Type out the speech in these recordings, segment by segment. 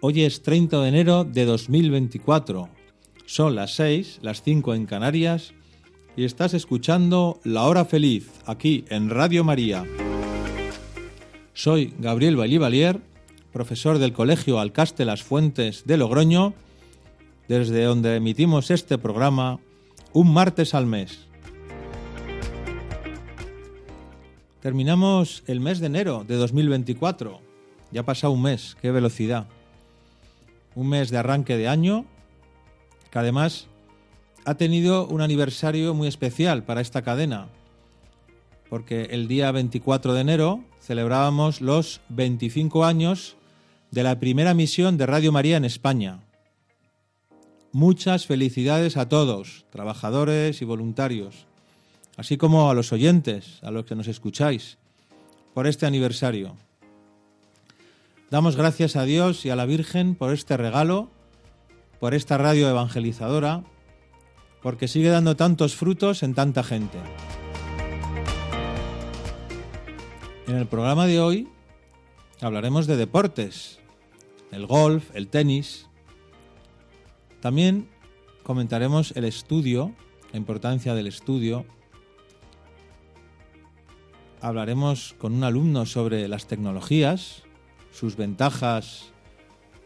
Hoy es 30 de enero de 2024. Son las 6, las 5 en Canarias y estás escuchando La Hora Feliz aquí en Radio María. Soy Gabriel Vallivalier, profesor del Colegio Alcaste Las Fuentes de Logroño, desde donde emitimos este programa un martes al mes. Terminamos el mes de enero de 2024. Ya ha pasado un mes, qué velocidad. Un mes de arranque de año, que además ha tenido un aniversario muy especial para esta cadena, porque el día 24 de enero celebrábamos los 25 años de la primera misión de Radio María en España. Muchas felicidades a todos, trabajadores y voluntarios, así como a los oyentes, a los que nos escucháis, por este aniversario. Damos gracias a Dios y a la Virgen por este regalo, por esta radio evangelizadora, porque sigue dando tantos frutos en tanta gente. En el programa de hoy hablaremos de deportes, el golf, el tenis. También comentaremos el estudio, la importancia del estudio. Hablaremos con un alumno sobre las tecnologías, sus ventajas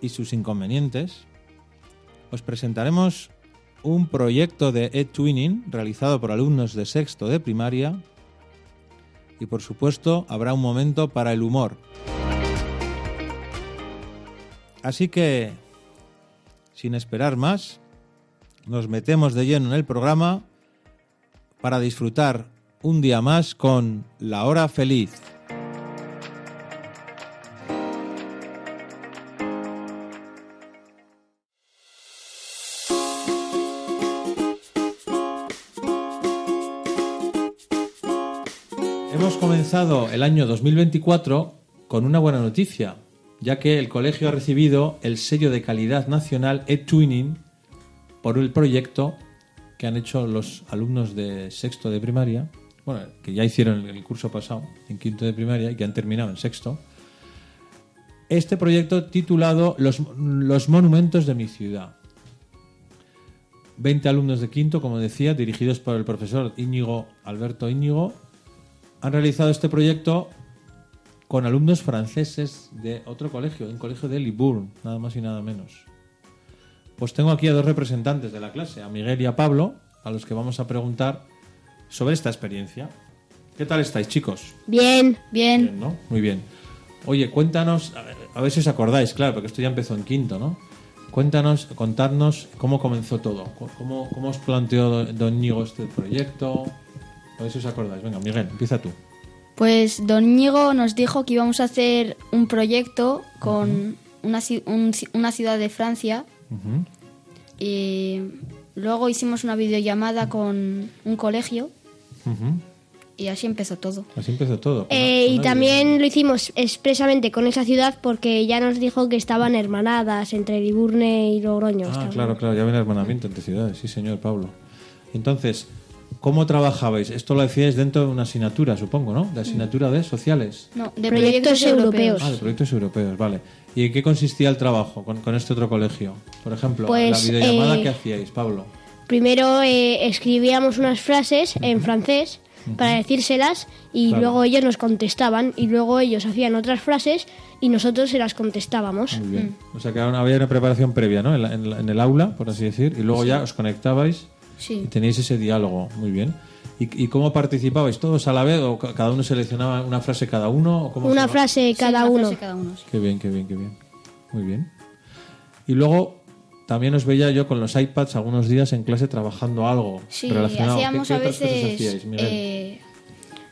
y sus inconvenientes. Os presentaremos un proyecto de e-twinning realizado por alumnos de sexto de primaria y por supuesto habrá un momento para el humor. Así que, sin esperar más, nos metemos de lleno en el programa para disfrutar un día más con La Hora Feliz. El año 2024 con una buena noticia, ya que el colegio ha recibido el sello de calidad nacional e-twinning por el proyecto que han hecho los alumnos de sexto de primaria, bueno, que ya hicieron el curso pasado en quinto de primaria y que han terminado en sexto. Este proyecto titulado Los, los monumentos de mi ciudad. 20 alumnos de quinto, como decía, dirigidos por el profesor Íñigo Alberto Íñigo, han realizado este proyecto con alumnos franceses de otro colegio, un colegio de Libourne, nada más y nada menos. Pues tengo aquí a dos representantes de la clase, a Miguel y a Pablo, a los que vamos a preguntar sobre esta experiencia. ¿Qué tal estáis, chicos? Bien, bien. Bien, ¿no? Muy bien. Oye, cuéntanos, a ver, a ver si os acordáis, claro, porque esto ya empezó en quinto, ¿no? Cuéntanos, contadnos cómo comenzó todo, cómo, cómo os planteó Don Ñigo este proyecto, a ver si os acordáis. Venga, Miguel, empieza tú. Pues Don Ñigo nos dijo que íbamos a hacer un proyecto con una, ci- un ci- una ciudad de Francia Ujú. y luego hicimos una videollamada con un colegio Ujú. y así empezó todo. Así empezó todo. Eh, una- y también una- lo hicimos expresamente con esa ciudad porque ya nos dijo que estaban hermanadas entre Liburne y Logroño. Ah, claro, claro, ya viene hermanamiento entre ciudades, sí, señor Pablo. Entonces, ¿cómo trabajabais? Esto lo decíais dentro de una asignatura, supongo, ¿no? De asignatura de sociales. No, de Proyectos europeos. Ah, de proyectos europeos, vale. ¿Y en qué consistía el trabajo con, con este otro colegio? Por ejemplo, Pues, la videollamada eh, que hacíais, Pablo. Primero eh, escribíamos unas frases en francés para decírselas y Claro. luego ellos nos contestaban y luego ellos hacían otras frases y nosotros se las contestábamos. Muy bien. O sea que había una preparación previa, ¿no? En, la- en la- en el aula, por así decir, y luego ya os conectabais y Sí. teníais ese diálogo. Muy bien. ¿Y, y cómo participabais? ¿Todos a la vez o ca- cada uno seleccionaba una frase cada uno? O cómo Una frase Sí, cada una uno. frase cada uno, sí. Qué bien, qué bien, qué bien. Muy bien. Y luego también os veía yo con los iPads algunos días en clase trabajando algo Sí, relacionado. ¿Qué- hacíamos qué a otras cosas veces hacíais, eh,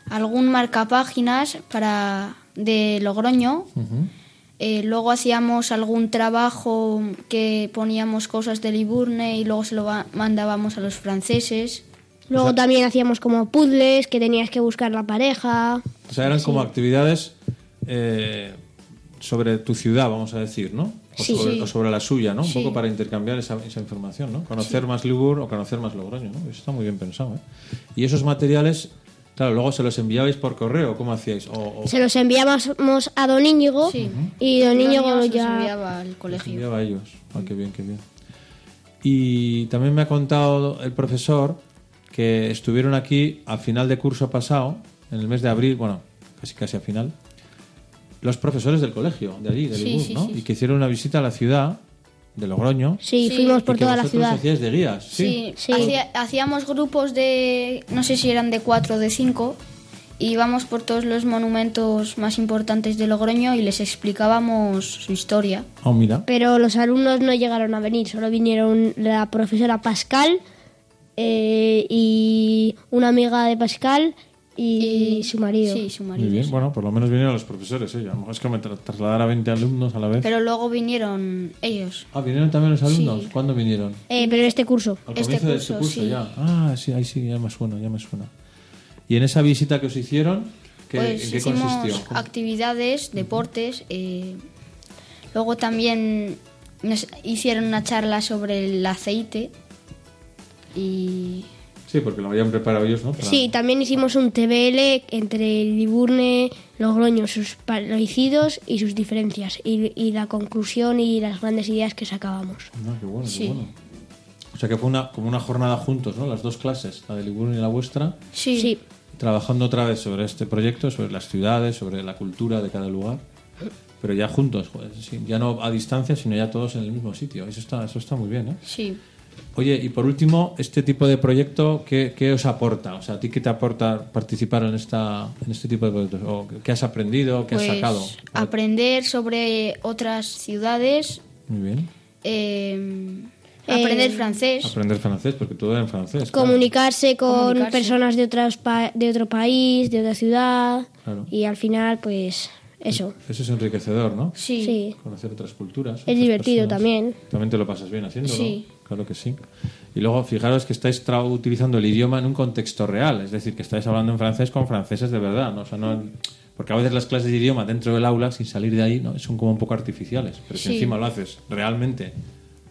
algún marcapáginas para de Logroño Ujú. Eh, luego hacíamos algún trabajo que poníamos cosas de Liburne y luego se lo mandábamos a los franceses. Luego también hacíamos como puzzles que tenías que buscar la pareja. O sea, eran como actividades eh, sobre tu ciudad, vamos a decir, ¿no? O, Sí. sobre, Sí. o sobre la suya, ¿no? Un Sí. poco para intercambiar esa, esa información, ¿no? Conocer más Libur o conocer más Logroño, ¿no? Eso está muy bien pensado, ¿eh? Y esos materiales, claro, luego se los enviabais por correo, ¿cómo hacíais? O, o Se los enviábamos a Don Íñigo Sí. y Don Los Íñigo niños los ya... enviaba al los colegio. enviaba a ellos. Ah, qué bien, qué bien. Y también me ha contado el profesor que estuvieron aquí a final de curso pasado, en el mes de abril, bueno, casi casi a final, los profesores del colegio, de allí, de Sí, ¿no? sí. Y que hicieron una visita a la ciudad de Logroño. Sí, Sí. fuimos y por que toda la ciudad. hacíais de guías, ¿sí? Sí, Sí. hacía- hacíamos grupos de, no sé si eran de cuatro o de cinco, y íbamos por todos los monumentos más importantes de Logroño y les explicábamos su historia. Oh, mira. Pero los alumnos no llegaron a venir, solo vinieron la profesora Pascal eh, y una amiga de Pascal y, su marido. Sí, su Muy marido. bien, sí. bueno, por lo menos vinieron los profesores, ¿eh? Es que me tra- trasladar a 20 alumnos a la vez. Pero luego vinieron ellos. Ah, ¿vinieron también los alumnos? Sí. ¿Cuándo vinieron? Eh, pero este curso. Al Este comienzo de este curso, curso sí. ya. Ah, sí, ahí sí, ya me suena, ya me suena. Y en esa visita que os hicieron, ¿qué, Pues ¿en qué hicimos consistió? ¿Cómo- actividades, deportes. eh, luego también nos hicieron una charla sobre el aceite. Y Sí, porque lo habían preparado ellos, ¿no? Para- Sí, también hicimos un TBL entre Liburne, Logroño, sus parecidos y sus diferencias. Y, y la conclusión y las grandes ideas que sacábamos. Ah, qué bueno, qué bueno. O sea que fue una, como una jornada juntos, ¿no? Las dos clases, la de Liburno y la vuestra, sí, Sí. trabajando otra vez sobre este proyecto, sobre las ciudades, sobre la cultura de cada lugar. Pero ya juntos, joder, sí, ya no a distancia, sino ya todos en el mismo sitio. Eso está, eso está muy bien, ¿eh? sí. Oye, y por último, este tipo de proyecto, ¿qué, qué os aporta? O sea, ¿a ti qué te aporta participar en, esta, en este tipo de proyectos? ¿O ¿Qué has aprendido? ¿Qué has Pues sacado? aprender sobre otras ciudades, Muy bien. eh, aprender francés. Aprender francés, porque todo era en francés. claro. Comunicarse con Comunicarse. personas de, otras pa- de otro país, de otra ciudad. Claro. Y al final, pues, eso. Eso es enriquecedor, ¿no? Sí. Sí. Conocer otras culturas. Es otras divertido personas. también. También te lo pasas bien haciéndolo. Sí. Claro que sí. Y luego, fijaros que estáis tra- utilizando el idioma en un contexto real. Es decir, que estáis hablando en francés con franceses de verdad. ¿no? O sea, no... Porque a veces las clases de idioma dentro del aula, sin salir de ahí, ¿no? son como un poco artificiales. Pero si Sí. encima lo haces realmente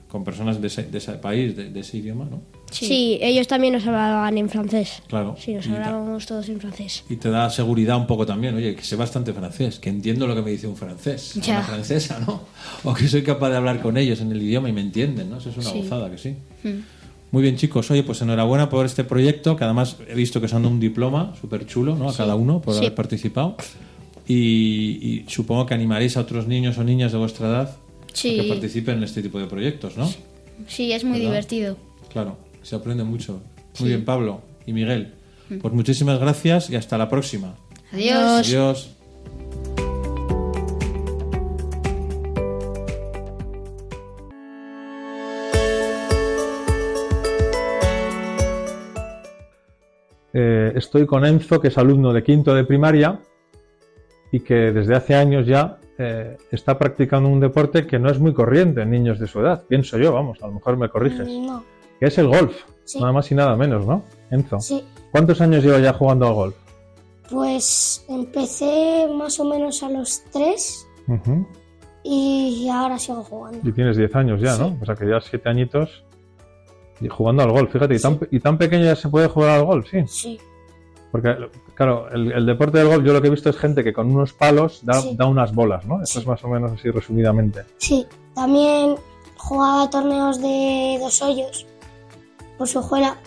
con personas de ese, de ese país, de, de ese idioma, ¿no? Sí. ellos también nos hablaban en francés. Claro. Sí, nos hablábamos todos en francés. Y te da seguridad un poco también, oye, que sé bastante francés, que entiendo lo que me dice un francés, o Ya. una francesa, ¿no? O que soy capaz de hablar con ellos en el idioma y me entienden, ¿no? Eso es una Sí. gozada, que sí. Mm. Muy bien, chicos. Oye, pues enhorabuena por este proyecto, que además he visto que os han dado un diploma súper chulo, ¿no? A cada uno por Sí. haber participado. Y, y supongo que animaréis a otros niños o niñas de vuestra edad Sí. a que participen en este tipo de proyectos, ¿no? Sí, es muy ¿Verdad? divertido. Claro, se aprende mucho. Muy bien, Pablo y Miguel. Pues muchísimas gracias y hasta la próxima. Adiós. Adiós. Eh, estoy con Enzo, que es alumno de quinto de primaria y que desde hace años ya eh, está practicando un deporte que no es muy corriente en niños de su edad. Pienso yo, vamos, a lo mejor me corriges. No, Que es el golf, Sí. nada más y nada menos, ¿no? Enzo. sí. ¿Cuántos años lleva ya jugando al golf? Pues empecé más o menos a los tres y ahora sigo jugando. Y tienes 10 años ya, ¿no? O sea que ya 7 añitos y jugando al golf. Fíjate, y, tan, y tan pequeño ya se puede jugar al golf, sí. Sí, Porque, claro, el, el deporte del golf yo lo que he visto es gente que con unos palos da, Sí. da unas bolas, ¿no? Eso Sí. es más o menos así resumidamente. sí. También jugaba torneos de dos hoyos por su escuela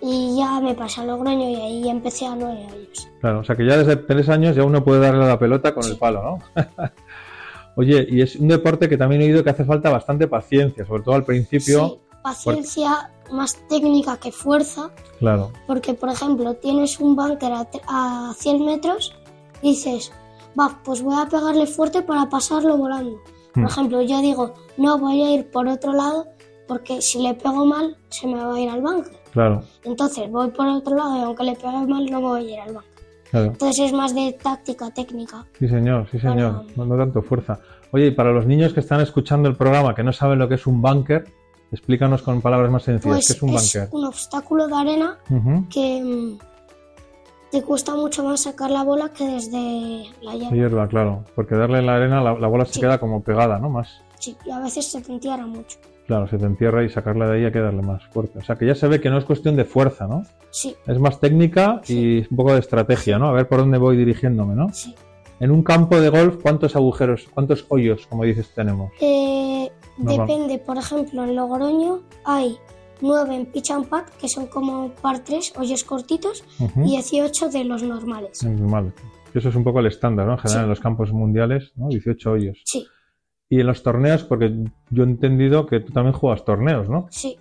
y ya me pasé a Logroño y ahí empecé a nueve hoyos. Claro, o sea que ya desde 3 años ya uno puede darle a la pelota con el palo, ¿no? Oye, y es un deporte que también he oído que hace falta bastante paciencia, sobre todo al principio. Sí, paciencia, más técnica que fuerza, Claro, porque por ejemplo tienes un bunker a, a 100 metros dices, va, pues voy a pegarle fuerte para pasarlo volando. Por Hmm. ejemplo, yo digo, no voy a ir por otro lado porque si le pego mal se me va a ir al bunker. claro, Entonces voy por otro lado y aunque le pegue mal no me voy a ir al bunker. claro. Entonces es más de táctica técnica. Sí, señor, sí, señor. Para- No, no tanto fuerza. Oye, y para los niños que están escuchando el programa que no saben lo que es un bunker, explícanos con palabras más sencillas, Pues ¿qué es un es bunker? un obstáculo de arena que mm, te cuesta mucho más sacar la bola que desde la. Hierba, claro, porque darle en la arena la, la bola se Sí. queda como pegada, ¿no? Más. Sí, y a veces se te entierra mucho. Claro, se te entierra y sacarla de ahí hay que darle más fuerte. O sea que ya se ve que no es cuestión de fuerza, ¿no? Sí, Es más técnica y un poco de estrategia, ¿no? A ver por dónde voy dirigiéndome, ¿no? sí. En un campo de golf, ¿cuántos agujeros, cuántos hoyos, como dices, tenemos? Eh. Depende, por ejemplo, en Logroño hay 9 en pitch and putt, que son como par 3, hoyos cortitos, Ujú. y 18 de los normales. Normal. Eso es un poco el estándar, ¿no? En general, Sí. en los campos mundiales, ¿no? 18 hoyos. Sí, Y en los torneos, porque yo he entendido que tú también juegas torneos, ¿no? sí.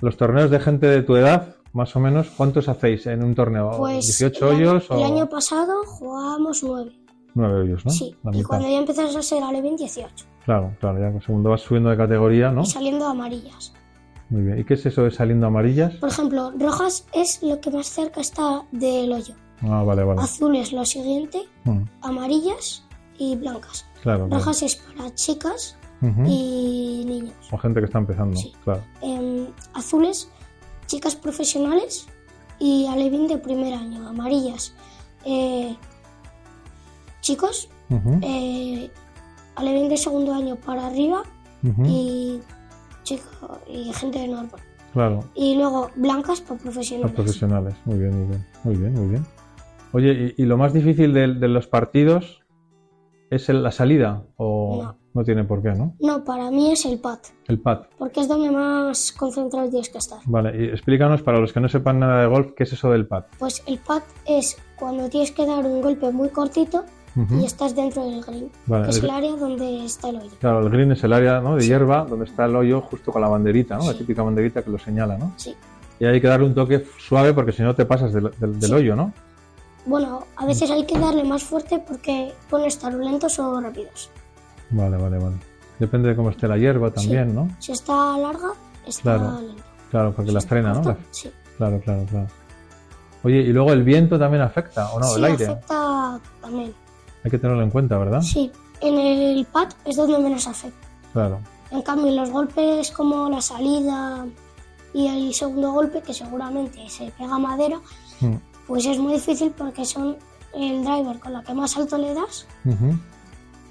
Los torneos de gente de tu edad, más o menos, ¿cuántos hacéis en un torneo? Pues ¿18 el, año- hoyos el o año pasado jugábamos 9. 9 hoyos, no? Sí, y cuando ya empiezas a ser Alevín, 18. Claro, claro, ya segundo vas subiendo de categoría, ¿no? Y saliendo amarillas. Muy bien. ¿Y qué es eso de saliendo amarillas? Por ejemplo, rojas es lo que más cerca está del hoyo. Ah, vale, vale. Azul es lo siguiente, Mm, amarillas y blancas. claro, claro. Rojas es para chicas y niños. O gente que está empezando, Sí. claro. Em, azules, chicas profesionales y alevín de primer año. Amarillas, eh, chicos, eh, alevín de segundo año para arriba ujú, y chico y gente normal. Claro, Y luego blancas para profesionales. profesionales. Muy bien, muy bien. Muy bien, muy bien. Oye, ¿y, y lo más difícil de, de los partidos es el- la salida? ¿O No. no tiene por qué, no? No, para mí es el pad, El pad. porque es donde más concentrado tienes que estar. Vale, y explícanos para los que no sepan nada de golf, ¿qué es eso del pad? Pues el pad es cuando tienes que dar un golpe muy cortito Y estás dentro del green, Vale, que es el- área donde está el hoyo. Claro, el green es el área ¿no? de hierba donde está el hoyo justo con la banderita, ¿no? La Sí. típica banderita que lo señala, ¿no? Sí. Y hay que darle un toque suave porque si no te pasas del, del- del Sí. hoyo, ¿no? Bueno, a veces hay que darle más fuerte porque pueden estar lentos o rápidos. Vale, vale, vale. Depende de cómo esté la hierba también, ¿no? Si está larga, está Claro. lento. Claro, porque Si la frena, ¿no? corta, La- Sí. Claro, claro, claro. Oye, y luego el viento también afecta, ¿o no? sí, el aire. afecta también. Hay que tenerlo en cuenta, ¿verdad? Sí, en el pad es donde menos afecta. Claro. En cambio, los golpes como la salida y el segundo golpe, que seguramente se pega madera, Mm. pues es muy difícil porque son el driver con la que más alto le das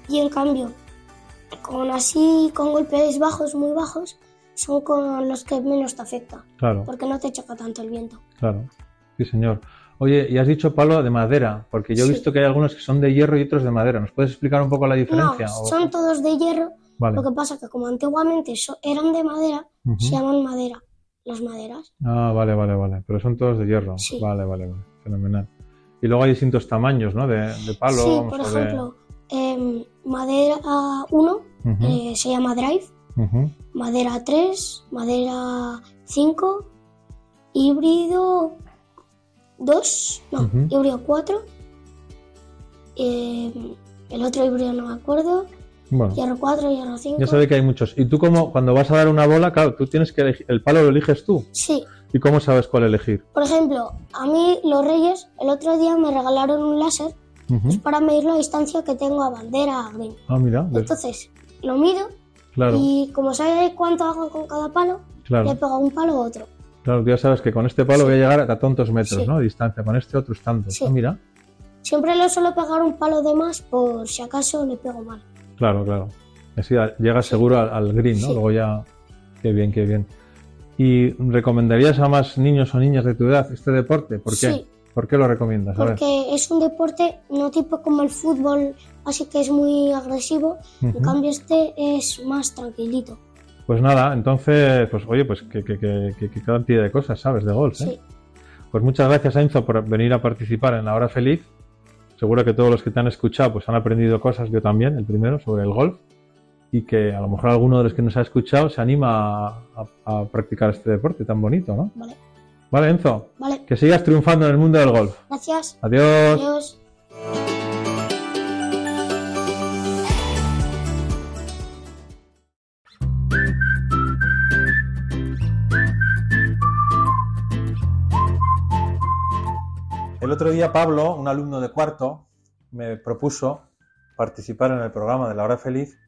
y en cambio, con así, con golpes bajos, muy bajos, son con los que menos te afecta, Claro, porque no te choca tanto el viento. claro. Sí, señor. Oye, y has dicho palo de madera, porque yo he Sí. visto que hay algunos que son de hierro y otros de madera. ¿Nos puedes explicar un poco la No, diferencia? O- son todos de hierro, Vale. lo que pasa que como antiguamente eran de madera, se llaman madera, las maderas. Ah, vale, vale, vale. Pero son todos de hierro. Sí. Vale, vale, vale. Fenomenal. Y luego hay distintos tamaños, ¿no? De, de palo. sí, vamos, por de- ejemplo, em, madera 1 Ujú, eh, se llama drive, madera 3, madera 5, híbrido 2, no, Ujú. híbrido 4, em, el otro híbrido no me acuerdo, Bueno, hierro 4, hierro 5. ya sabe que hay muchos. Y tú como cuando vas a dar una bola, claro, tú tienes que elegir, el palo lo eliges tú. Sí, ¿Y cómo sabes cuál elegir? por ejemplo, a mí los Reyes el otro día me regalaron un láser Ujú. para medir la distancia que tengo a bandera a green. Ah, mira. Entonces, lo mido claro, y como sabe cuánto hago con cada palo, le pego un palo a otro. Claro. Tú ya sabes que con este palo Sí. voy a llegar a tantos metros, Sí. ¿no? De distancia. Con este otros tantos. Sí. Ah, mira. Siempre le suelo pegar un palo de más por si acaso le pego mal. Claro, claro. Así llegas seguro al, al green, ¿no? Luego ya. Qué bien, qué bien. ¿Y recomendarías a más niños o niñas de tu edad este deporte? ¿Por qué? Sí. ¿Por qué lo recomiendas? A ver. Porque es un deporte no tipo como el fútbol, así que es muy agresivo. En Ujú. cambio este es más tranquilito. Pues nada, entonces, pues oye, pues que, que, que, que- que cantidad de cosas sabes de golf, ¿eh? Sí. Pues muchas gracias, Enzo, por venir a participar en La Hora Feliz. Seguro que todos los que te han escuchado pues han aprendido cosas, yo también, el primero, sobre el golf. Y que a lo mejor alguno de los que nos ha escuchado se anima a, a- a practicar este deporte tan bonito, ¿no? Vale. Vale, Enzo, Vale. que sigas triunfando en el mundo del golf. Gracias. Adiós. Adiós. El otro día Pablo, un alumno de cuarto, me propuso participar en el programa de La Hora Feliz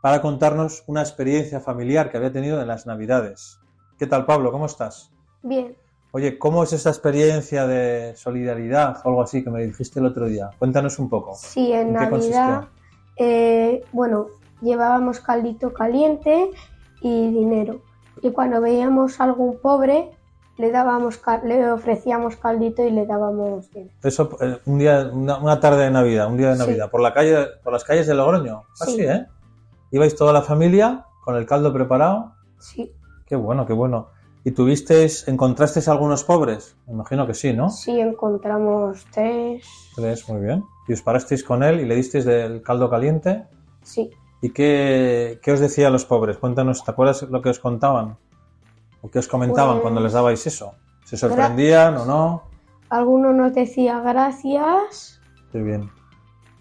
para contarnos una experiencia familiar que había tenido en las Navidades. ¿Qué tal, Pablo? ¿Cómo estás? Bien, Oye, ¿cómo es esta experiencia de solidaridad o algo así que me dijiste el otro día? Cuéntanos un poco. sí, en ¿En qué Navidad, eh, bueno, llevábamos caldito caliente y dinero. Y cuando veíamos a algún pobre, le dábamos, le ofrecíamos caldito y le dábamos. Eso, eh, un día, una, una tarde de Navidad, un día de Sí. Navidad, por la calle, por las calles de Logroño. Así, Sí. ¿eh? Ibais toda la familia con el caldo preparado. Sí, Qué bueno, qué bueno. ¿Y tuvisteis, encontrasteis algunos pobres? Me imagino que sí, ¿no? sí, encontramos tres. Tres, muy bien. ¿Y os parasteis con él y le disteis del caldo caliente? Sí, ¿Y qué, qué os decía los pobres? Cuéntanos, ¿te acuerdas lo que os contaban? ¿O qué os comentaban Pues- cuando les dabais eso? ¿Se sorprendían o no? alguno nos decía gracias Qué bien.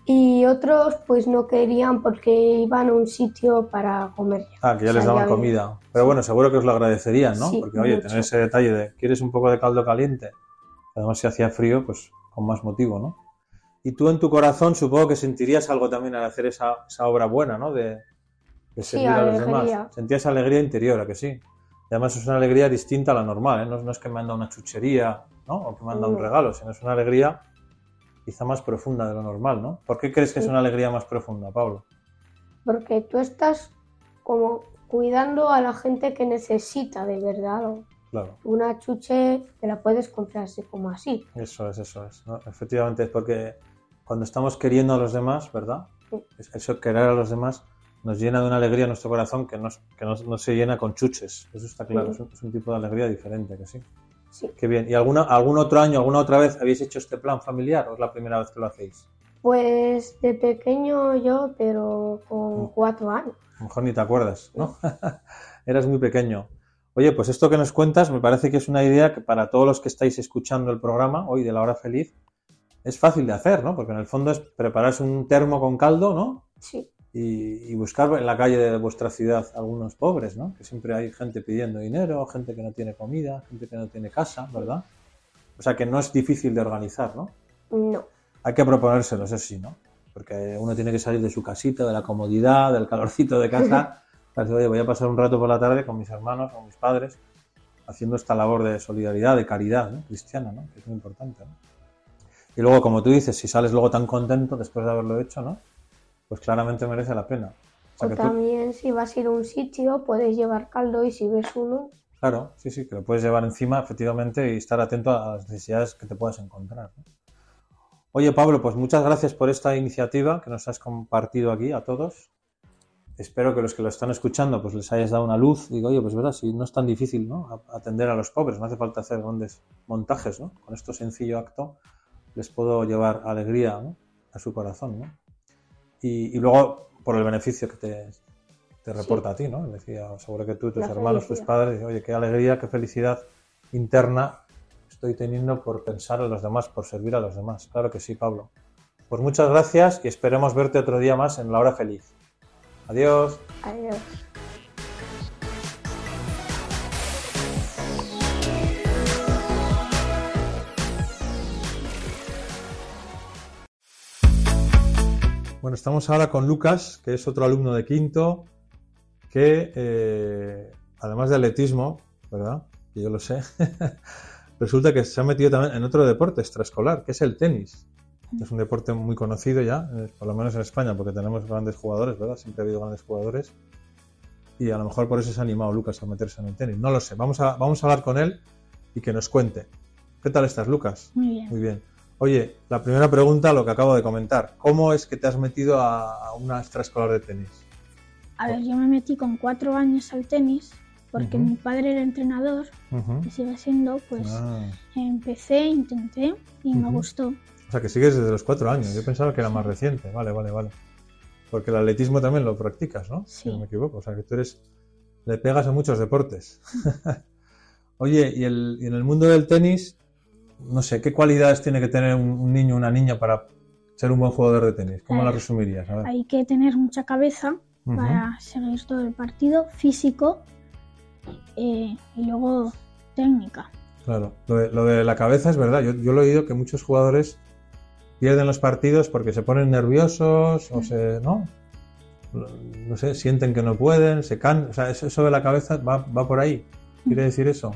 y otros pues no querían porque iban a un sitio para comer. Ah, que ya O les daban ya- comida. Pero bueno, seguro que os lo agradecerían, ¿no? Sí, Porque, oye, mucho. tener ese detalle de, ¿quieres un poco de caldo caliente? Además, si hacía frío, pues con más motivo, ¿no? Y tú en tu corazón supongo que sentirías algo también al hacer esa, esa obra buena, ¿no? De, de Sí, servir a los alegría. demás. Sentías alegría interior, ¿a que sí? Y además es una alegría distinta a la normal, ¿eh? No, no es que me han dado una chuchería, ¿no? O que me han dado un No. regalo, sino es una alegría quizá más profunda de lo normal, ¿no? ¿Por qué crees que es una alegría más profunda, Pablo? Porque tú estás como cuidando a la gente que necesita de verdad algo. Claro. Una chuche te la puedes comprar así como así. Eso es, eso es. ¿no? Efectivamente, es porque cuando estamos queriendo a los demás, ¿verdad? Sí. Es- Eso, querer a los demás, nos llena de una alegría nuestro corazón que no, es- que no, no se llena con chuches. Eso está claro, Sí. es, un, es un tipo de alegría diferente, que sí. Sí. Qué bien. ¿Y alguna, algún otro año, alguna otra vez habéis hecho este plan familiar o es la primera vez que lo hacéis? Pues de pequeño yo, pero con Mm. cuatro años. A lo mejor ni te acuerdas, ¿no? Eras muy pequeño. Oye, pues esto que nos cuentas me parece que es una idea que para todos los que estáis escuchando el programa hoy de la hora feliz es fácil de hacer, ¿no? Porque en el fondo es prepararse un termo con caldo, ¿no? Sí, Y, y buscar en la calle de vuestra ciudad algunos pobres, ¿no? Que siempre hay gente pidiendo dinero, gente que no tiene comida, gente que no tiene casa, ¿verdad? O sea que no es difícil de organizar, ¿no? no. Hay que proponérselo, eso sí, ¿no? Porque uno tiene que salir de su casita, de la comodidad, del calorcito de casa. para decir, oye, voy a pasar un rato por la tarde con mis hermanos, con mis padres, haciendo esta labor de solidaridad, de caridad, ¿no? Cristiana, ¿no? Que es muy importante, ¿no? Y luego, como tú dices, si sales luego tan contento después de haberlo hecho, ¿no? Pues claramente merece la pena. O sea O que tú- también si vas a ir a un sitio puedes llevar caldo y si ves uno, Claro, sí, sí, que lo puedes llevar encima, efectivamente, y estar atento a las necesidades que te puedas encontrar. ¿no? Oye, Pablo, pues muchas gracias por esta iniciativa que nos has compartido aquí a todos. Espero que los que lo están escuchando pues les hayas dado una luz. Digo, oye, pues verdad, si no es tan difícil ¿no? Atender a los pobres, no hace falta hacer grandes montajes, ¿no? Con este sencillo acto les puedo llevar alegría ¿no? a su corazón, ¿no? Y, y luego, por el beneficio que te, te reporta a ti, ¿no? Decía, seguro que tú, tus La hermanos, tus padres, oye, qué alegría, qué felicidad interna estoy teniendo por pensar en los demás, por servir a los demás. Claro que sí, Pablo. Pues muchas gracias y esperemos verte otro día más en la hora feliz. Adiós. adiós. Bueno, estamos ahora con Lucas, que es otro alumno de quinto, que eh, además de atletismo, ¿verdad? Que yo lo sé, resulta que se ha metido también en otro deporte extraescolar, que es el tenis. Es un deporte muy conocido ya, eh, por lo menos en España, porque tenemos grandes jugadores, ¿verdad? Siempre ha habido grandes jugadores. Y a lo mejor por eso se ha animado Lucas a meterse en el tenis. No lo sé, vamos a, vamos a hablar con él y que nos cuente. ¿Qué tal estás, Lucas? Muy bien. Muy bien. Oye, la primera pregunta, lo que acabo de comentar. ¿Cómo es que te has metido a, una extraescolar de tenis? A ver, yo me metí con cuatro años al tenis porque mi padre era entrenador y sigue siendo, pues Ah, empecé, intenté y me Ujú. gustó. o sea, que sigues desde los cuatro años. Yo pensaba que era más reciente. Vale, vale, vale. Porque el atletismo también lo practicas, ¿no? Si Sí. no me equivoco. O sea, que tú eres... Le pegas a muchos deportes. Oye, y, el- y en el mundo del tenis, no sé, ¿qué cualidades tiene que tener un, niño o una niña para ser un buen jugador de tenis? ¿Cómo A la resumirías? A ver. Hay que tener mucha cabeza para seguir todo el partido, físico eh, y luego técnica. Claro, lo de, lo de la cabeza es verdad. Yo, yo lo he oído que muchos jugadores pierden los partidos porque se ponen nerviosos o se, ¿no? no sé, sienten que no pueden, se can, o sea, eso, eso de la cabeza va, va por ahí. ¿Quiere decir eso?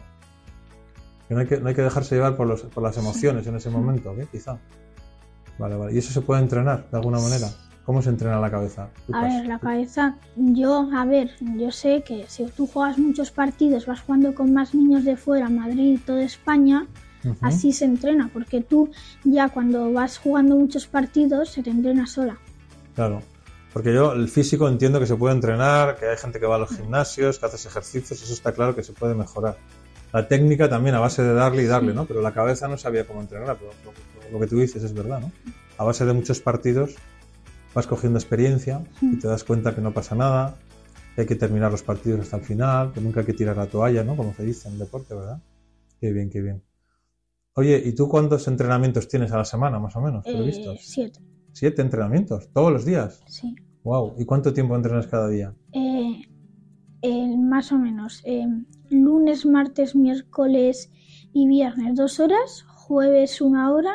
Que no hay que, no hay que dejarse llevar por, los, por las emociones en ese momento, ¿ok? Quizá. Vale, vale. ¿Y eso se puede entrenar de alguna manera? ¿Cómo se entrena la cabeza? A ver, la cabeza, yo, a ver, yo sé que si tú juegas muchos partidos, vas jugando con más niños de fuera, Madrid, toda España, así se entrena, porque tú ya cuando vas jugando muchos partidos se te entrena sola. Claro. Porque yo, el físico entiendo que se puede entrenar, que hay gente que va a los gimnasios, que haces ejercicios, eso está claro que se puede mejorar. La técnica también a base de darle y darle, ¿no? Pero la cabeza no sabía cómo entrenarla, pero lo, lo que tú dices es verdad, ¿no? A base de muchos partidos vas cogiendo experiencia y te das cuenta que no pasa nada, que hay que terminar los partidos hasta el final, que nunca hay que tirar la toalla, ¿no? Como se dice en el deporte, ¿verdad? Qué bien, qué bien. Oye, ¿y tú cuántos entrenamientos tienes a la semana, más o menos? Eh, previstos? siete, ¿Siete entrenamientos? ¿Todos los días? sí. Wow. ¿Y cuánto tiempo entrenas cada día? Eh, más o menos. Lunes, martes, miércoles y viernes dos horas, jueves una hora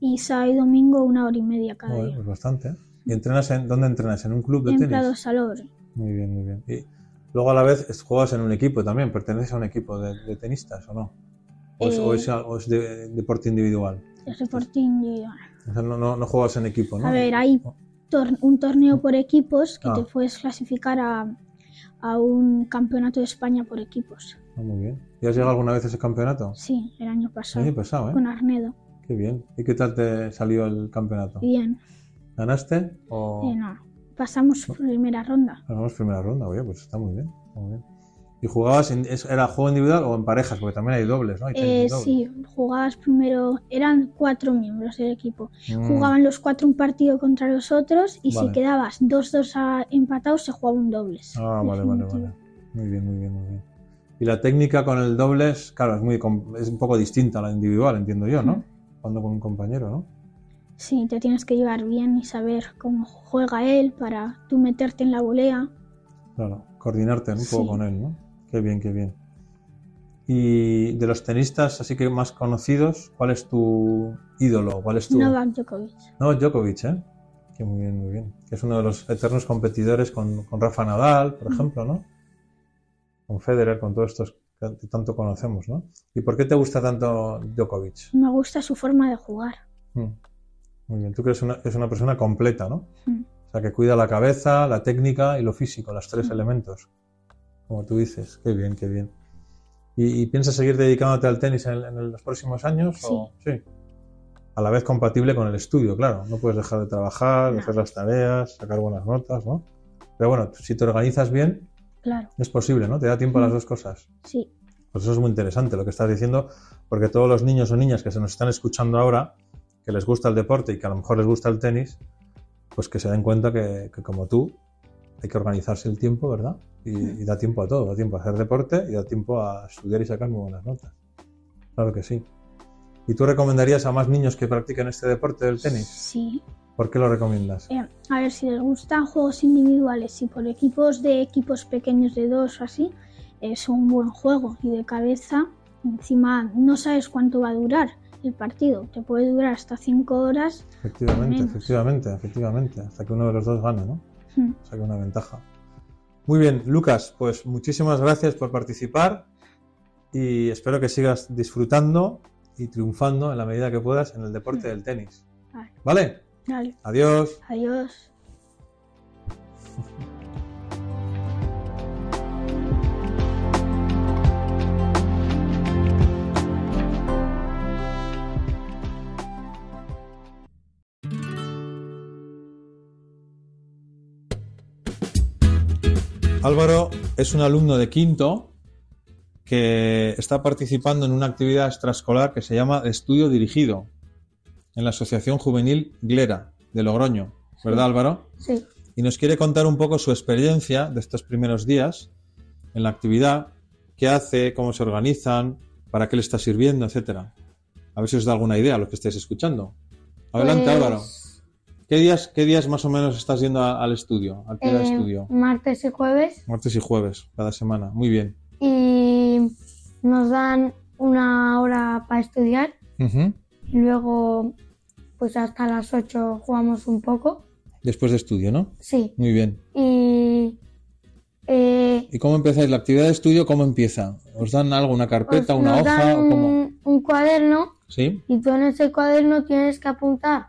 y sábado y domingo una hora y media cada Joder, día. pues bastante. ¿eh? ¿Y entrenas en dónde entrenas? ¿En un club de En tenis? Prado Salobre. Muy bien, muy bien. Y luego a la vez juegas en un equipo también. ¿Perteneces a un equipo de, de tenistas o no? ¿O es, o Eh, es- o es de, deporte individual? Es deporte individual. O sea, no, no, no juegas en equipo, ¿no? A ver, hay tor- un torneo por equipos que Ah. te puedes clasificar a, a un campeonato de España por equipos. Ah, muy bien. ¿Y has llegado alguna vez a ese campeonato? Sí, el año El pasado. año pasado, ¿eh? Con Arnedo. Qué bien. ¿Y qué tal te salió el campeonato? Bien. ¿Ganaste o...? Eh, no. Pasamos primera ronda. Ganamos primera ronda, oye, pues está muy bien. Muy bien. ¿Y jugabas, en- era juego individual o en parejas? Porque también hay dobles, ¿no? Hay Eh, dobles. sí, jugabas primero, eran cuatro miembros del equipo. Mm. Jugaban los cuatro un partido contra los otros y Vale. si quedabas 2-2 a- empatados se jugaba un dobles. Ah, vale, vale, vale. Muy bien, muy bien, muy bien. Y la técnica con el dobles, claro, es, muy, es un poco distinta a la individual, entiendo yo, ¿no? Cuando con un compañero, ¿no? Sí, te tienes que llevar bien y saber cómo juega él para tú meterte en la volea. Claro, coordinarte un poco Sí. con él, ¿no? Qué bien, qué bien. Y de los tenistas, así que más conocidos, ¿cuál es tu ídolo? ¿Cuál es tu...? Novak Djokovic. No, Djokovic, ¿eh? Que muy bien, muy bien. Que es uno de los eternos competidores con, con Rafa Nadal, por ejemplo, ¿no? Con Federer, con todos estos que tanto conocemos, ¿no? ¿Y por qué te gusta tanto Djokovic? Me gusta su forma de jugar. Mm. Muy bien, tú que eres una, es una persona completa, ¿no? Mm. O sea, que cuida la cabeza, la técnica y lo físico, los tres Mm. elementos. Como tú dices, qué bien, qué bien. ¿Y, y piensas seguir dedicándote al tenis en, en los próximos años? o- sí. A la vez compatible con el estudio, claro. No puedes dejar de trabajar, No. hacer las tareas, sacar buenas notas, ¿no? Pero bueno, si te organizas bien, Claro, es posible, ¿no? Te da tiempo a las dos cosas. sí. Pues eso es muy interesante lo que estás diciendo, porque todos los niños o niñas que se nos están escuchando ahora, que les gusta el deporte y que a lo mejor les gusta el tenis, pues que se den cuenta que, que como tú, hay que organizarse el tiempo, ¿verdad? Y, y da tiempo a todo, da tiempo a hacer deporte y da tiempo a estudiar y sacar muy buenas notas. Claro que sí. ¿Y tú recomendarías a más niños que practiquen este deporte del tenis? Sí. ¿Por qué lo recomiendas? Eh, a ver, si les gustan juegos individuales y por equipos de equipos pequeños de dos o así, es un buen juego y de cabeza. Encima no sabes cuánto va a durar el partido. Te puede durar hasta cinco horas. Efectivamente, efectivamente, efectivamente, hasta que uno de los dos gane, ¿no? Hmm. saque una ventaja. Muy bien, Lucas, pues muchísimas gracias por participar y espero que sigas disfrutando y triunfando en la medida que puedas en el deporte del tenis. Vale. Adiós. adiós. Álvaro es un alumno de quinto que está participando en una actividad extraescolar que se llama Estudio Dirigido en la Asociación Juvenil Glera de Logroño. ¿Verdad, Álvaro? Sí. y nos quiere contar un poco su experiencia de estos primeros días en la actividad, qué hace, cómo se organizan, para qué le está sirviendo, etcétera. A ver si os da alguna idea a lo que estáis escuchando. Adelante, Pues, Álvaro. ¿Qué días, ¿Qué días más o menos estás yendo a- al estudio? ¿A qué eh, estudio? martes y jueves Martes y jueves, cada semana. Muy bien. y nos dan una hora para estudiar Ujú. y luego pues hasta las 8 jugamos un poco Después de estudio, ¿no? Sí. Muy bien. Y eh, ¿Y cómo empezáis? ¿La actividad de estudio cómo empieza? ¿Os dan algo, una carpeta, os- una nos hoja? dan o cómo? un cuaderno ¿Sí? y tú en ese cuaderno tienes que apuntar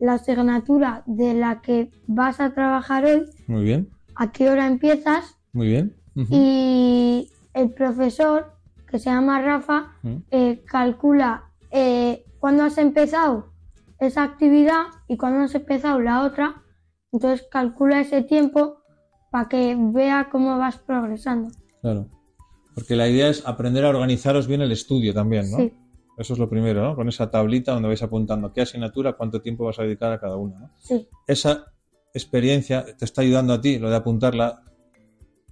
la asignatura de la que vas a trabajar hoy, Muy bien. a qué hora empiezas Muy bien. Y el profesor, que se llama Rafa, Mm. eh, calcula eh, cuándo has empezado esa actividad y cuándo has empezado la otra. Entonces calcula ese tiempo para que vea cómo vas progresando. Claro. Porque la idea es aprender a organizaros bien el estudio también, ¿no? Sí, Eso es lo primero, ¿no? Con esa tablita donde vais apuntando qué asignatura, cuánto tiempo vas a dedicar a cada una, ¿no? sí, Esa experiencia te está ayudando a ti, lo de apuntarla,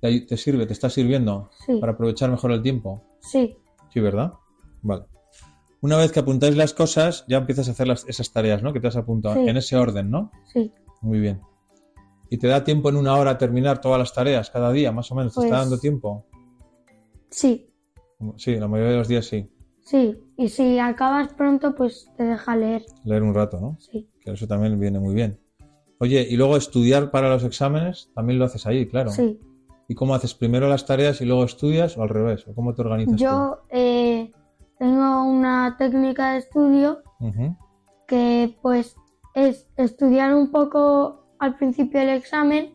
te, te sirve, te está sirviendo sí, para aprovechar mejor el tiempo. sí, Sí, ¿verdad? Vale. Una vez que apuntáis las cosas, ya empiezas a hacer las- esas tareas, ¿no? Que te has apuntado, Sí. en ese orden, ¿no? sí. Muy bien. ¿Y te da tiempo en una hora a terminar todas las tareas cada día, más o menos? ¿Te está Pues- dando tiempo? Sí, Sí, la mayoría de los días sí. Sí. Y si acabas pronto, pues te deja leer. Leer un rato, ¿no? Sí, Que eso también viene muy bien. Oye, y luego estudiar para los exámenes, también lo haces ahí, claro. sí. ¿Y cómo haces? ¿Primero las tareas y luego estudias o al revés? ¿O cómo te organizas Yo eh, tengo una técnica de estudio que pues es estudiar un poco al principio del examen,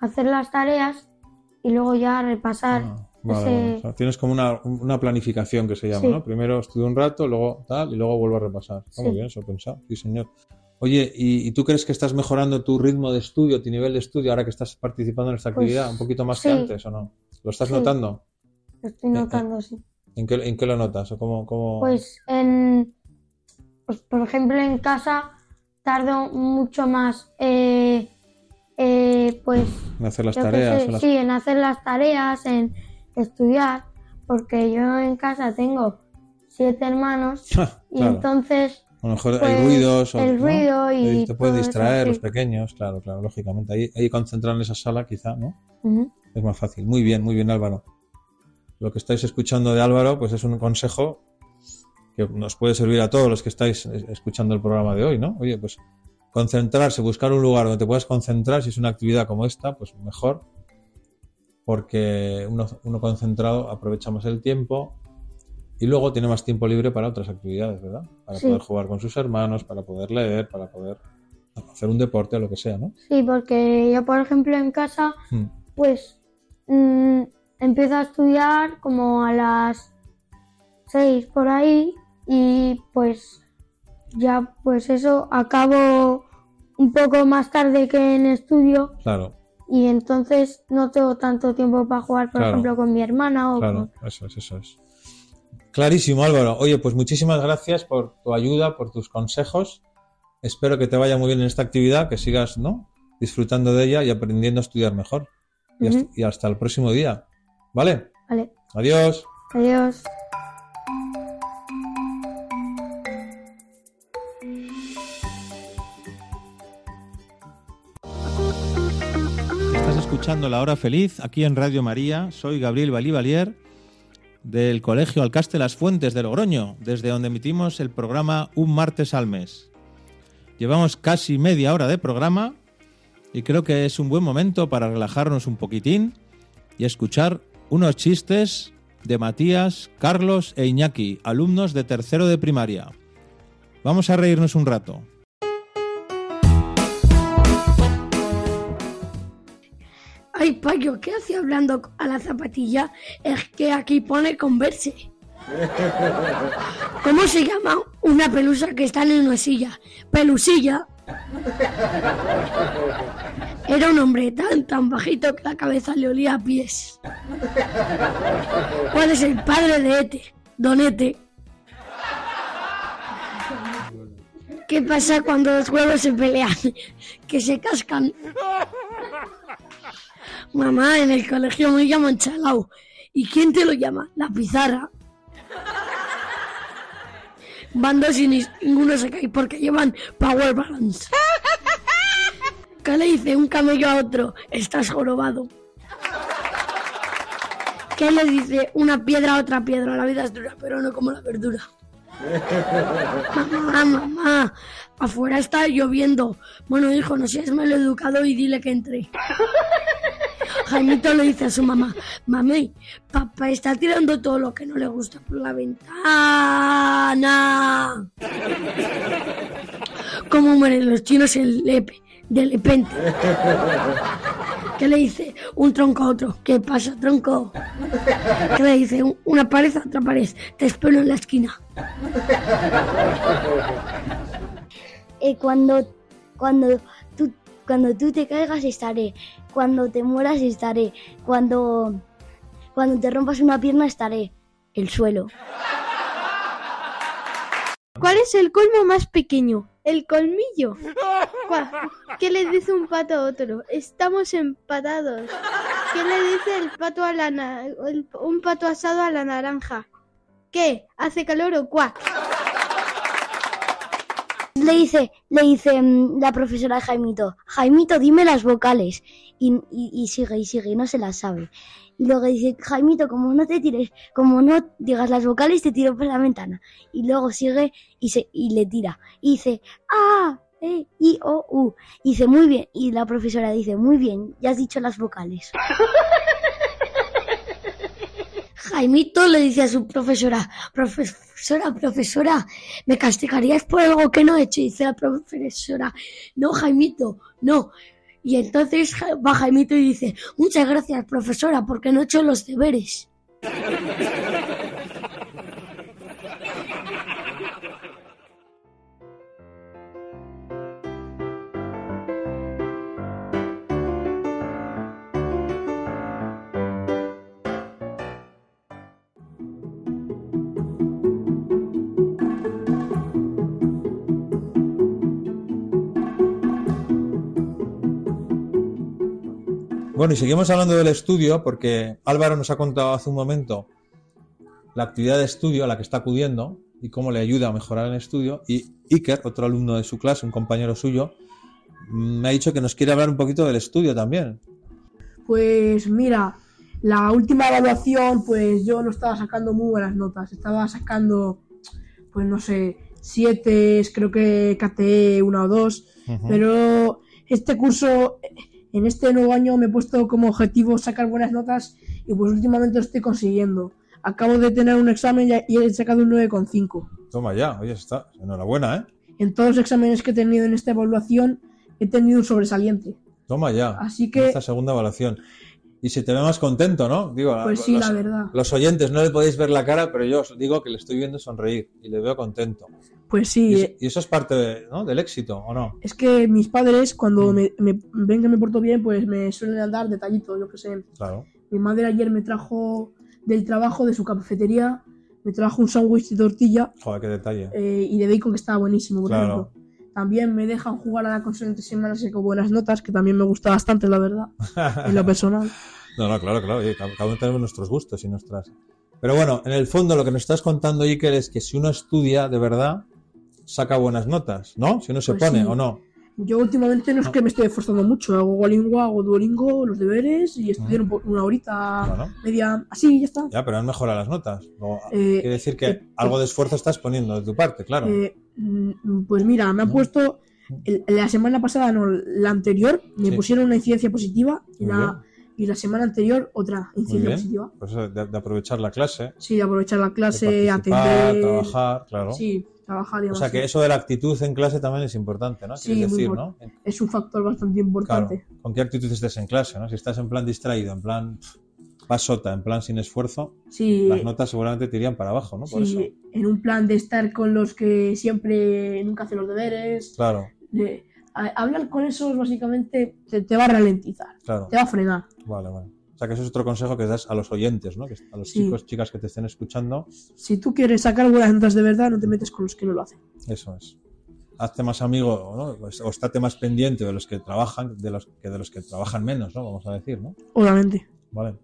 hacer las tareas y luego ya repasar. Ah, vale, ese- vale. O sea, tienes como una, una planificación que se llama, Sí. ¿no? Primero estudio un rato, luego tal, y luego vuelvo a repasar. Está muy bien eso pensado, sí señor. Oye, ¿y, y tú crees que estás mejorando tu ritmo de estudio, tu nivel de estudio, ahora que estás participando en esta Pues, actividad un poquito más sí. que antes o no? ¿Lo estás notando? Lo estoy eh. notando, sí. ¿En qué, en qué lo notas? ¿O cómo, cómo- Pues en, pues, por ejemplo, en casa tardo mucho más, eh, eh, pues, en hacer las tareas? sé, las- sí, en hacer las tareas, en estudiar, porque yo en casa tengo siete hermanos y Claro. entonces, A lo mejor hay pues, ruidos. o- el ¿no? ruido y Te eso, distraer sí. los pequeños, claro, claro, lógicamente. Ahí, ahí concentrar en esa sala, quizá, ¿no? Es más fácil. Muy bien, muy bien, Álvaro. Lo que estáis escuchando de Álvaro, pues es un consejo que nos puede servir a todos los que estáis eh, escuchando el programa de hoy, ¿no? Oye, pues concentrarse, buscar un lugar donde te puedas concentrar, si es una actividad como esta, pues mejor, porque uno, uno concentrado aprovecha más el tiempo y luego tiene más tiempo libre para otras actividades, ¿verdad? Para Sí. poder jugar con sus hermanos, para poder leer, para poder hacer un deporte o lo que sea, ¿no? Sí, porque yo, por ejemplo, en casa, Hmm. pues mm, empiezo a estudiar como a las seis por ahí y pues ya pues eso acabo un poco más tarde que en estudio Claro, y entonces no tengo tanto tiempo para jugar, por Claro. ejemplo, con mi hermana o Claro, con... eso es, eso es. Clarísimo, Álvaro. Oye, pues muchísimas gracias por tu ayuda, por tus consejos. Espero que te vaya muy bien en esta actividad, que sigas, ¿no? Disfrutando de ella y aprendiendo a estudiar mejor. Y hasta, y hasta el próximo día. ¿Vale? Vale, Adiós. adiós. Escuchando La Hora Feliz aquí en Radio María. Soy Gabriel Balivalier del Colegio Alcaste Las Fuentes de Logroño, desde donde emitimos el programa Un martes al mes. Llevamos casi media hora de programa y creo que es un buen momento para relajarnos un poquitín y escuchar unos chistes de Matías, Carlos e Iñaki, alumnos de tercero de primaria. Vamos a reírnos un rato. Ay, payo, ¿qué hace hablando a la zapatilla? Es que aquí pone converse. ¿Cómo se llama una pelusa que está en una silla? Pelusilla. Era un hombre tan, tan bajito que la cabeza le olía a pies. ¿Cuál es el padre de Ete? Donete. ¿Qué pasa cuando los huevos se pelean? Que se cascan. Mamá, en el colegio me llaman Chalao. ¿Y quién te lo llama? La pizarra. Van dos y ni- ninguno se cae porque llevan Power Balance. ¿Qué le dice un camello a otro? Estás jorobado. ¿Qué le dice una piedra a otra piedra? La vida es dura, pero no como la verdura. Mamá, mamá, afuera está lloviendo. Bueno, hijo, no seas mal educado y dile que entre. Jaimito le dice a su mamá, mami, papá está tirando todo lo que no le gusta por la ventana. ¿Cómo mueren los chinos en lepe, de repente? ¿Qué le dice un tronco a otro? ¿Qué pasa, tronco? ¿Qué le dice un- una pared a otra pared? Te espero en la esquina. Eh, cuando, cuando, tú, cuando tú te caigas estaré. Cuando te mueras estaré. Cuando, cuando te rompas una pierna estaré. El suelo. ¿Cuál es el colmo más pequeño? El colmillo. ¿Qué le dice un pato a otro? Estamos empatados. ¿Qué le dice el pato a la na- el- un pato asado a la naranja? ¿Qué? ¿Hace calor o cuac? Le dice, le dice mm, la profesora a Jaimito, Jaimito, dime las vocales. Y, y- y sigue, y sigue, y no se las sabe. Y luego dice, Jaimito, como no te tires, como no digas las vocales, te tiro por la ventana. Y luego sigue y, se, y le tira. Y dice, A, E, I, O, U. Y dice, muy bien. Y la profesora dice, muy bien, ya has dicho las vocales. Jaimito le dice a su profesora, profesora, profesora, ¿me castigarías por algo que no he hecho? Y dice la profesora, no, Jaimito, no. Y entonces va Jaimito y dice, muchas gracias, profesora, porque no he hecho los deberes. Bueno, y seguimos hablando del estudio porque Álvaro nos ha contado hace un momento la actividad de estudio a la que está acudiendo y cómo le ayuda a mejorar el estudio. Y Iker, otro alumno de su clase, un compañero suyo, me ha dicho que nos quiere hablar un poquito del estudio también. Pues mira, la última evaluación, pues yo no estaba sacando muy buenas notas. Estaba sacando, pues no sé, siete, creo que KTE una o dos. Pero este curso, en este nuevo año me he puesto como objetivo sacar buenas notas y pues últimamente lo estoy consiguiendo. Acabo de tener un examen y he sacado un 9,5. Toma ya, oye, está. Enhorabuena, ¿eh? En todos los exámenes que he tenido en esta evaluación he tenido un sobresaliente. Toma ya. Así que- Esta segunda evaluación. Y se te ve más contento, ¿no? Digo, Pues sí, los, la verdad. Los oyentes no le podéis ver la cara, pero yo os digo que le estoy viendo sonreír y le veo contento. Pues sí, Y, eh, eso- y eso es parte del éxito, ¿o no? Es que mis padres, Mm. cuando me, me ven que me porto bien, pues me suelen dar detallitos, yo que sé. Claro. Mi madre ayer me trajo del trabajo de su cafetería, me trajo un sándwich de tortilla Joder, qué detalle. eh, y de bacon que estaba buenísimo, por Claro. ejemplo. También me dejan jugar a la consola entre semanas y con buenas notas, que también me gusta bastante, la verdad, en lo personal. No, no, claro, claro. oye, cada uno tenemos nuestros gustos y nuestras. Pero bueno, en el fondo lo que nos estás contando, Iker, es que si uno estudia de verdad, saca buenas notas, ¿no? Si uno se Pues pone sí. o no. Yo últimamente no es que me estoy esforzando mucho, hago Duolingo, hago Duolingo, los deberes y estudiar un po- una horita, Bueno. media, así, ya está. Ya, pero han mejorado las notas. Eh, quiere decir que eh, algo de esfuerzo estás poniendo de tu parte, claro. Eh, mm, pues mira, me han puesto el- la semana pasada, no, la anterior, me Sí. pusieron una incidencia positiva y la, y la semana anterior otra incidencia positiva. Pues de, de aprovechar la clase, Sí, de aprovechar la clase, atender. trabajar, claro. Sí, trabajar y O sea que eso de la actitud en clase también es importante, ¿no? Sí, muy decir, ¿no? Es un factor bastante Claro, importante. con qué actitud estés en clase, ¿no? Si estás en plan distraído, en plan pasota, en plan sin esfuerzo, Sí, las notas seguramente te irían para abajo, ¿no? Por sí, eso. en un plan de estar con los que siempre nunca hacen los deberes. Claro, de- a- hablar con esos básicamente te, te va a ralentizar, claro. te va a frenar. Vale, vale. O sea que eso es otro consejo que das a los oyentes, ¿no? A los Sí. chicos, chicas que te estén escuchando, Si tú quieres sacar buenas notas de verdad, no te metes con los que no lo hacen. eso es. Hazte más amigo, ¿no? Pues, O estate más pendiente de los que trabajan, de los que de los que trabajan menos, ¿no? Vamos a decir, ¿no? Obviamente. Vale.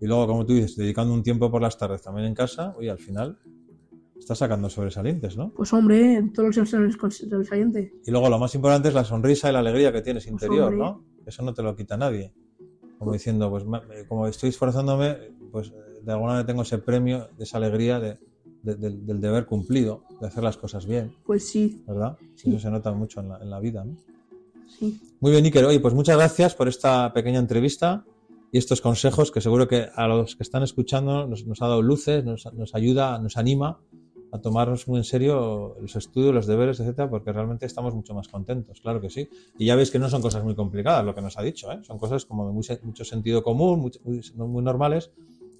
Y luego, como tú dices, dedicando un tiempo por las tardes también en casa, oye, al final estás sacando sobresalientes, ¿no? Pues hombre, en todos los exámenes con sobresaliente. Y luego lo más importante es la sonrisa y la alegría que tienes interior, hombre. ¿no? Eso no te lo quita nadie. Como diciendo, pues eh, como estoy esforzándome, pues eh, de alguna manera tengo ese premio, de esa alegría de, de- del- del deber cumplido, de hacer las cosas bien, Pues sí, ¿verdad? Sí. Eso se nota mucho en la, en la vida, ¿no? sí. Muy bien, Iker. Oye, pues muchas gracias por esta pequeña entrevista y estos consejos que seguro que a los que están escuchando nos, nos ha dado luces, nos, nos ayuda, nos anima a tomarnos muy en serio los estudios, los deberes, etcétera, porque realmente estamos mucho más contentos, claro que sí. Y ya veis que no son cosas muy complicadas lo que nos ha dicho, ¿eh? son cosas como de muy mucho sentido común, muy, normales,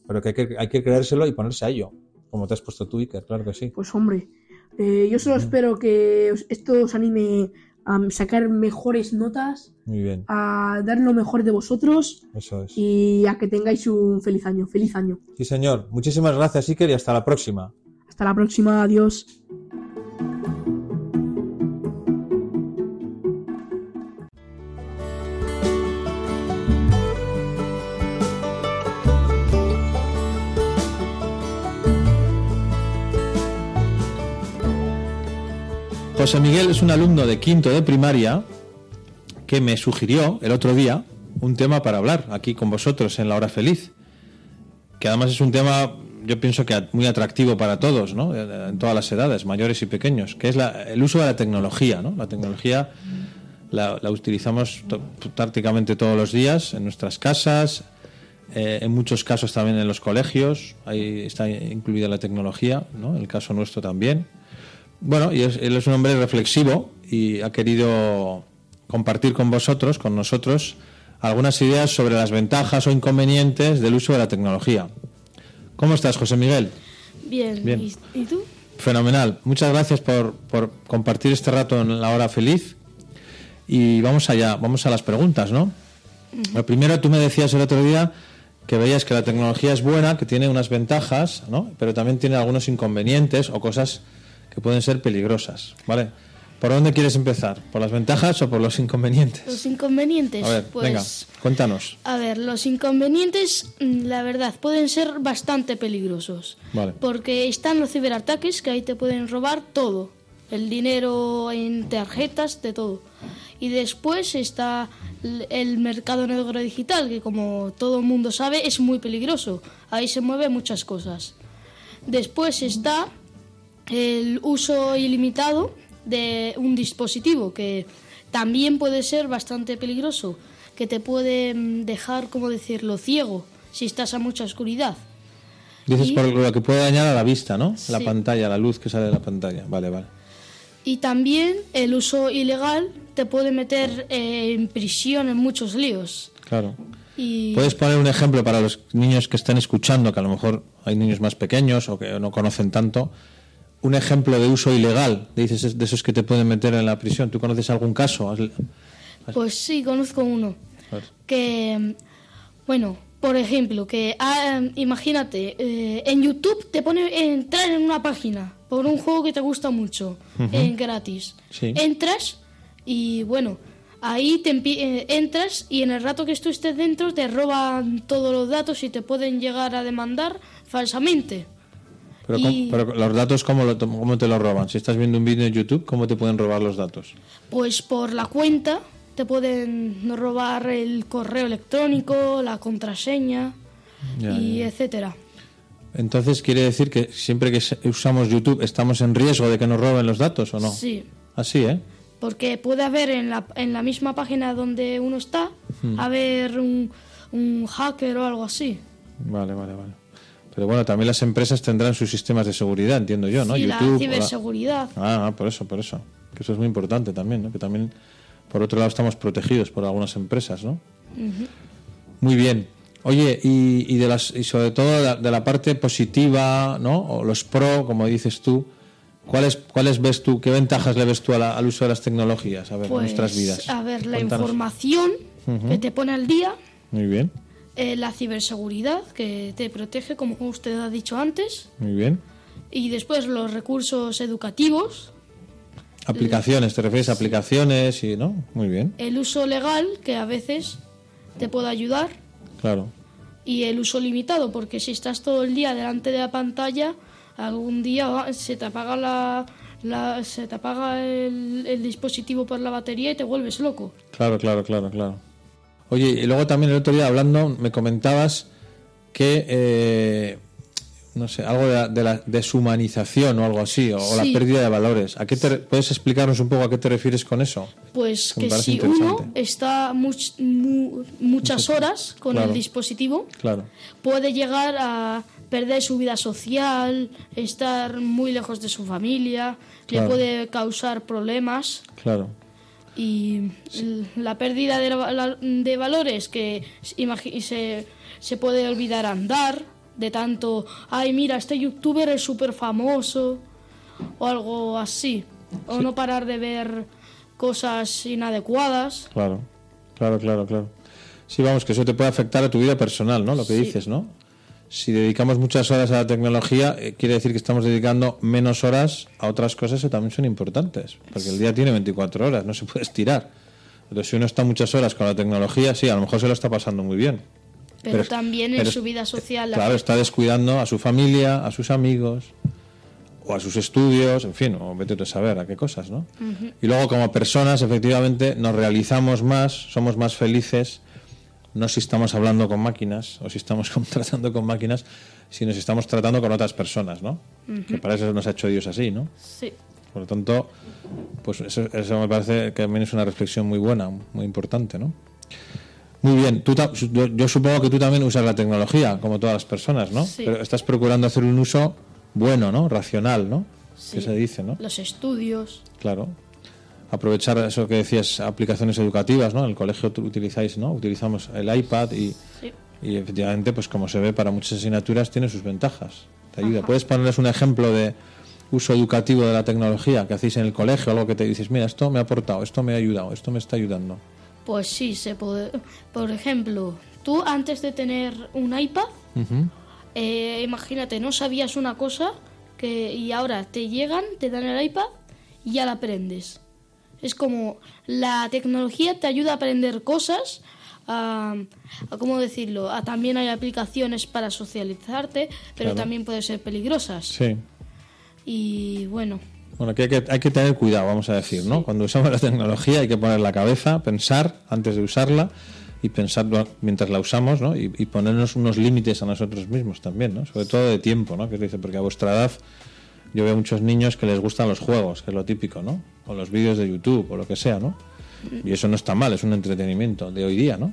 pero que hay, que hay que creérselo y ponerse a ello, como te has puesto tú, Iker, claro que sí. Pues hombre, eh, yo solo espero que esto os anime a sacar mejores notas, Muy bien, a dar lo mejor de vosotros eso es. y a que tengáis un feliz año. Feliz año. Sí, señor. Muchísimas gracias, Iker, y hasta la próxima. Hasta la próxima. Adiós. José Miguel es un alumno de quinto de primaria que me sugirió el otro día un tema para hablar aquí con vosotros en la hora feliz, que además es un tema, yo pienso que muy atractivo para todos, ¿no? en todas las edades, mayores y pequeños, que es la- el uso de la tecnología. ¿no? La tecnología la, utilizamos prácticamente todos los días en nuestras casas, eh, en muchos casos también en los colegios, ahí está incluida la tecnología, ¿no? en el caso nuestro también. Bueno, y él es un hombre reflexivo y ha querido compartir con vosotros, con nosotros, algunas ideas sobre las ventajas o inconvenientes del uso de la tecnología. ¿Cómo estás, José Miguel? Bien, Bien. ¿Y, tú? Fenomenal. Muchas gracias por, por compartir este rato en la hora feliz. Y vamos allá, vamos a las preguntas, ¿no? Lo primero, tú me decías el otro día que veías que la tecnología es buena, que tiene unas ventajas, ¿no? Pero también tiene algunos inconvenientes o cosas que pueden ser peligrosas, ¿vale? ¿Por dónde quieres empezar? ¿Por las ventajas o por los inconvenientes? Los inconvenientes. A ver, pues, venga, cuéntanos. A ver, los inconvenientes, mm, la verdad, pueden ser bastante peligrosos. Vale. Porque están los ciberataques que ahí te pueden robar todo. El dinero en tarjetas, de todo. Y después está el mercado negro digital, que como todo el mundo sabe es muy peligroso. Ahí se mueven muchas cosas. Después está el uso ilimitado de un dispositivo que también puede ser bastante peligroso, que te puede mm, dejar, como decirlo, ciego si estás a mucha oscuridad. Dices Y- por lo que puede dañar a la vista, ¿no? La Sí. pantalla, la luz que sale de la pantalla. Vale, vale. Y también el uso ilegal te puede meter eh, en prisión en muchos líos. Claro. Y ¿Puedes poner un ejemplo para los niños que están escuchando, que a lo mejor hay niños más pequeños o que no conocen tanto? Un ejemplo de uso ilegal, dices, de esos que te pueden meter en la prisión. ¿Tú conoces algún caso? Has- pues sí, conozco uno. que, bueno, por ejemplo, que ah, imagínate, eh, en YouTube te pone entrar en una página por un juego que te gusta mucho, en gratis. Sí. Entras y bueno, ahí te eh, entras y en el rato que tú estés dentro te roban todos los datos y te pueden llegar a demandar falsamente. Pero, Y- ¿cómo- pero los datos, ¿cómo, lo- ¿cómo te los roban? Si estás viendo un vídeo en YouTube, ¿cómo te pueden robar los datos? Pues por la cuenta te pueden robar el correo electrónico, la contraseña Ya, y ya. etcétera. Entonces, ¿quiere decir que siempre que usamos YouTube estamos en riesgo de que nos roben los datos o no? Sí, Así, ¿eh? porque puede haber en la, en la misma página donde uno está, Hmm. haber un, un hacker o algo así. Vale, vale, vale. Pero bueno, también las empresas tendrán sus sistemas de seguridad, entiendo yo, ¿no? y la ciberseguridad. Ah, ah, por eso, por eso. Que eso es muy importante también, ¿no? Que también, por otro lado, estamos protegidos por algunas empresas, ¿no? Muy bien. Oye, y, y de las, y sobre todo de la, de la parte positiva, ¿no? O los pro, como dices tú, ¿cuáles, cuáles ves tú, qué ventajas le ves tú a la- al uso de las tecnologías, a ver, en Pues, nuestras vidas? a ver, la Cuéntanos. información que te pone al día, Muy bien, eh, la ciberseguridad que te protege, como usted ha dicho antes, muy bien. y después los recursos educativos, Aplicaciones, ¿te refieres a aplicaciones y, no? Muy bien, el uso legal, que a veces te puede ayudar, claro. y el uso limitado, porque si estás todo el día delante de la pantalla, algún día va- se te apaga la, la- se te apaga el, el dispositivo por la batería y te vuelves loco. Claro, claro, claro, claro. Oye, y luego también el otro día hablando me comentabas que eh, no sé, algo de la, de la deshumanización o algo así, o, la pérdida de valores. ¿A qué te, ¿Puedes explicarnos un poco a qué te refieres con eso? Pues Que si uno está much- mu- muchas horas con Claro. el dispositivo, Claro, puede llegar a perder su vida social, estar muy lejos de su familia, Claro. le puede causar problemas claro. Y la pérdida de, de valores que se, se puede olvidar andar de tanto, ay mira, este youtuber es súper famoso o algo así, o no parar de ver cosas inadecuadas. Claro, claro, claro, claro. Sí, vamos, que eso te puede afectar a tu vida personal, ¿no? Lo que Sí. dices, ¿no? Si dedicamos muchas horas a la tecnología, eh, quiere decir que estamos dedicando menos horas a otras cosas que también son importantes. Porque el día tiene 24 horas, no se puede estirar. Entonces, si uno está muchas horas con la tecnología, sí, a lo mejor se lo está pasando muy bien. Pero, Pero- también en pero- su vida social. la- Claro, está descuidando a su familia, a sus amigos, o a sus estudios, en fin, o vete a saber a qué cosas, ¿no? Ujú. Y luego como personas, efectivamente, nos realizamos más, somos más felices, no si estamos hablando con máquinas o si estamos tratando con máquinas, sino si estamos tratando con otras personas, ¿no? Que para eso nos ha hecho Dios así, ¿no? Sí. Por lo tanto, pues eso, eso me parece que también es una reflexión muy buena, muy importante, ¿no? Muy bien, tú, yo, yo supongo que tú también usas la tecnología, como todas las personas, ¿no? Sí. Pero estás procurando hacer un uso bueno, ¿no? Racional, ¿no? Sí. Que se dice, ¿no? Los estudios. Claro. Aprovechar eso que decías, aplicaciones educativas, ¿no? En el colegio utilizáis, ¿no? Utilizamos el iPad y, Sí. y efectivamente, pues como se ve, para muchas asignaturas tiene sus ventajas. Te ayuda. Ajá. ¿Puedes ponerles un ejemplo de uso educativo de la tecnología que hacéis en el colegio? Algo que te dices, mira, esto me ha aportado, esto me ha ayudado, esto me está ayudando. Pues sí, se puede. Por ejemplo, tú antes de tener un iPad, eh, imagínate, no sabías una cosa que y ahora te llegan, te dan el iPad y ya la aprendes. Es como la tecnología te ayuda a aprender cosas, a, a cómo decirlo, a, también hay aplicaciones para socializarte, pero Claro. también pueden ser peligrosas. Sí. Y bueno, Bueno, que hay, que hay que tener cuidado, vamos a decir, ¿no? Cuando usamos la tecnología hay que poner la cabeza, pensar antes de usarla y pensar mientras la usamos, ¿no? Y, y ponernos unos límites a nosotros mismos también, ¿no? Sobre todo de tiempo, ¿no? Que dice, porque a vuestra edad yo veo muchos niños que les gustan los juegos, que es lo típico, ¿no? O los vídeos de YouTube o lo que sea, ¿no? Y eso no está mal, es un entretenimiento de hoy día, ¿no?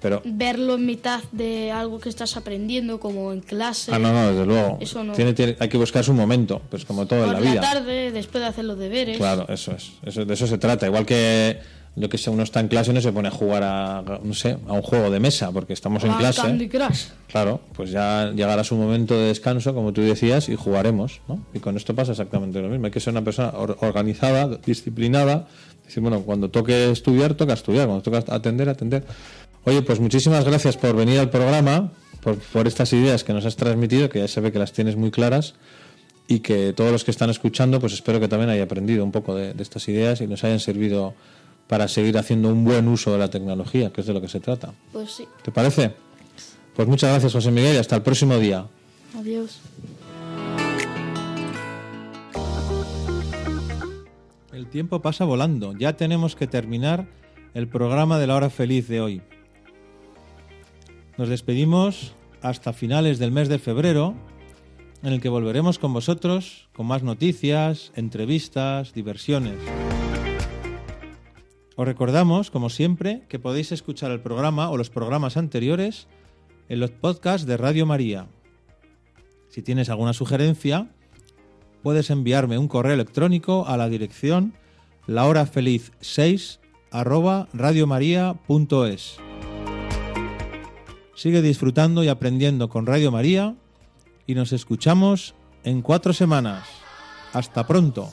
Pero, verlo en mitad de algo que estás aprendiendo, como en clase. Ah, no, no, desde luego. Eso no. Tiene- tiene- hay que buscar su momento, pues como todo en Por la la, vida. tarde, después de hacer los deberes. Claro, eso es. Eso, de eso se trata. Igual que lo que sea, uno está en clase y no se pone a jugar a, no sé, a un juego de mesa, porque estamos en a clase. Candy Crush. Claro, pues ya llegará su momento de descanso, como tú decías, y jugaremos, ¿no? Y con esto pasa exactamente lo mismo. Hay que ser una persona or- organizada, disciplinada. Decir, bueno, cuando toque estudiar, toca estudiar. Cuando toca atender, atender. Oye, pues muchísimas gracias por venir al programa, por, por estas ideas que nos has transmitido, que ya se ve que las tienes muy claras y que todos los que están escuchando, pues espero que también hayan aprendido un poco de, de estas ideas y nos hayan servido para seguir haciendo un buen uso de la tecnología, que es de lo que se trata. Pues sí. ¿Te parece? Pues muchas gracias, José Miguel, y hasta el próximo día. Adiós. El tiempo pasa volando. Ya tenemos que terminar el programa de la hora feliz de hoy. Nos despedimos hasta finales del mes de febrero, en el que volveremos con vosotros con más noticias, entrevistas, diversiones. Os recordamos, como siempre, que podéis escuchar el programa o los programas anteriores en los podcasts de Radio María. Si tienes alguna sugerencia, puedes enviarme un correo electrónico a la dirección lahorafeliz6 arroba. Sigue disfrutando y aprendiendo con Radio María y nos escuchamos en cuatro semanas. Hasta pronto.